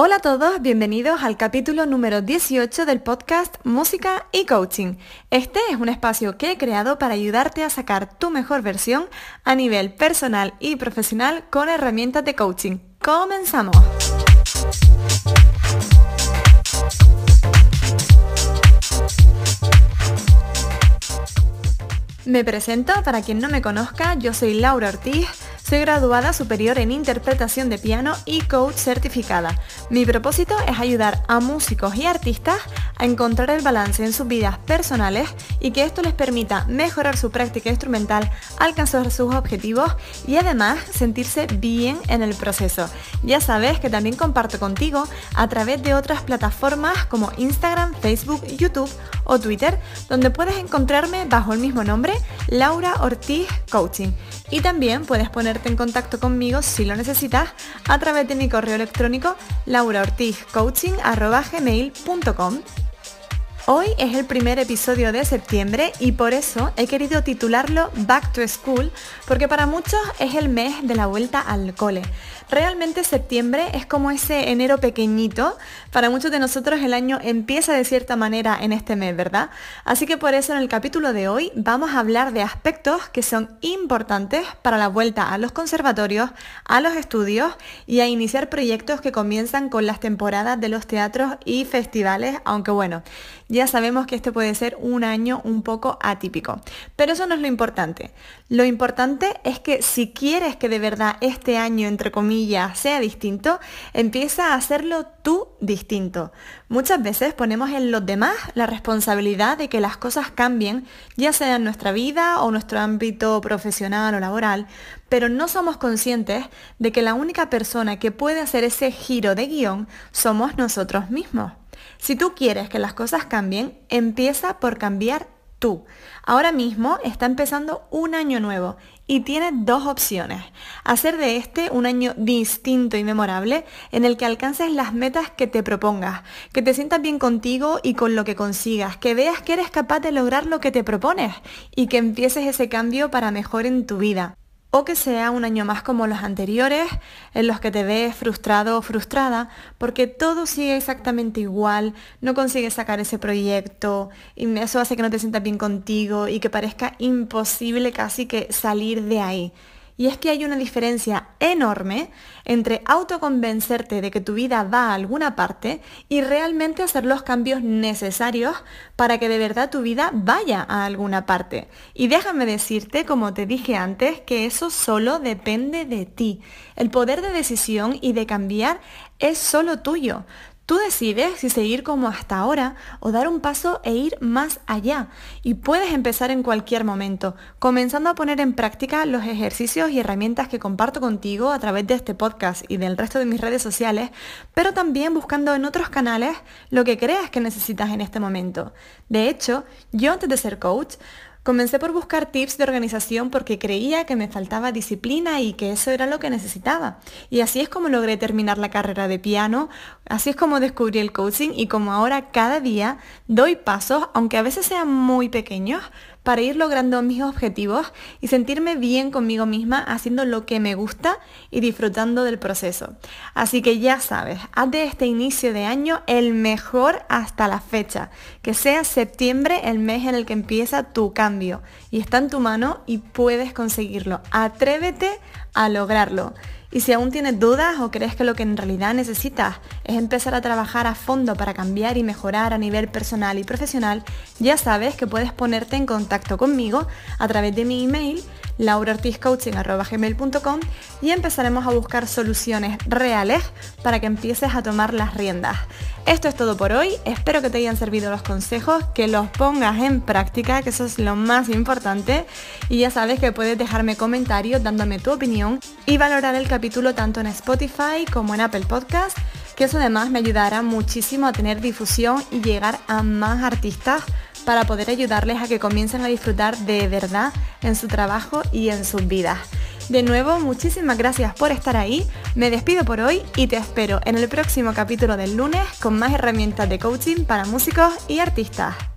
Hola a todos, bienvenidos al capítulo número 18 del podcast Música y Coaching. Este es un espacio que he creado para ayudarte a sacar tu mejor versión a nivel personal y profesional con herramientas de coaching. ¡Comenzamos! Me presento, para quien no me conozca, yo soy Laura Ortiz soy graduada superior en interpretación de piano y coach certificada. Mi propósito es ayudar a músicos y artistas a encontrar el balance en sus vidas personales y que esto les permita mejorar su práctica instrumental, alcanzar sus objetivos y además sentirse bien en el proceso. Ya sabes que también comparto contigo a través de otras plataformas como Instagram, Facebook, YouTube o Twitter, donde puedes encontrarme bajo el mismo nombre, Laura Ortiz Coaching. Y también puedes en contacto conmigo si lo necesitas a través de mi correo electrónico lauraortizcoaching.gmail.com Hoy es el primer episodio de septiembre y por eso he querido titularlo Back to School porque para muchos es el mes de la vuelta al cole. Realmente septiembre es como ese enero pequeñito. Para muchos de nosotros el año empieza de cierta manera en este mes, ¿verdad? Así que por eso en el capítulo de hoy vamos a hablar de aspectos que son importantes para la vuelta a los conservatorios, a los estudios y a iniciar proyectos que comienzan con las temporadas de los teatros y festivales, aunque bueno, ya sabemos que este puede ser un año un poco atípico. Pero eso no es lo importante. Lo importante es que si quieres que de verdad este año, entre comillas, sea distinto, empieza a hacerlo tú distinto. Muchas veces ponemos en los demás la responsabilidad de que las cosas cambien, ya sea en nuestra vida o nuestro ámbito profesional o laboral, pero no somos conscientes de que la única persona que puede hacer ese giro de guion somos nosotros mismos. Si tú quieres que las cosas cambien, empieza por cambiar tú. Ahora mismo está empezando un año nuevo y tienes dos opciones. Hacer de este un año distinto y memorable en el que alcances las metas que te propongas, que te sientas bien contigo y con lo que consigas, que veas que eres capaz de lograr lo que te propones y que empieces ese cambio para mejor en tu vida o que sea un año más como los anteriores, en los que te ves frustrado o frustrada, porque todo sigue exactamente igual, no consigues sacar ese proyecto, y eso hace que no te sientas bien contigo y que parezca imposible casi que salir de ahí. Y es que hay una diferencia enorme entre autoconvencerte de que tu vida va a alguna parte y realmente hacer los cambios necesarios para que de verdad tu vida vaya a alguna parte. Y déjame decirte, como te dije antes, que eso solo depende de ti. El poder de decisión y de cambiar es solo tuyo. Tú decides si seguir como hasta ahora o dar un paso e ir más allá. Y puedes empezar en cualquier momento, comenzando a poner en práctica los ejercicios y herramientas que comparto contigo a través de este podcast y del resto de mis redes sociales, pero también buscando en otros canales lo que creas que necesitas en este momento. De hecho, yo antes de ser coach, Comencé por buscar tips de organización porque creía que me faltaba disciplina y que eso era lo que necesitaba. Y así es como logré terminar la carrera de piano, así es como descubrí el coaching y como ahora cada día doy pasos, aunque a veces sean muy pequeños, para ir logrando mis objetivos y sentirme bien conmigo misma haciendo lo que me gusta y disfrutando del proceso. Así que ya sabes, haz de este inicio de año el mejor hasta la fecha, que sea septiembre el mes en el que empieza tu cambio y está en tu mano y puedes conseguirlo. Atrévete a lograrlo. Y si aún tienes dudas o crees que lo que en realidad necesitas es empezar a trabajar a fondo para cambiar y mejorar a nivel personal y profesional, ya sabes que puedes ponerte en contacto conmigo a través de mi email lauraortizcoaching.com y empezaremos a buscar soluciones reales para que empieces a tomar las riendas. Esto es todo por hoy, espero que te hayan servido los consejos, que los pongas en práctica, que eso es lo más importante. Y ya sabes que puedes dejarme comentarios dándome tu opinión y valorar el capítulo tanto en Spotify como en Apple Podcast, que eso además me ayudará muchísimo a tener difusión y llegar a más artistas para poder ayudarles a que comiencen a disfrutar de verdad en su trabajo y en sus vidas. De nuevo, muchísimas gracias por estar ahí. Me despido por hoy y te espero en el próximo capítulo del lunes con más herramientas de coaching para músicos y artistas.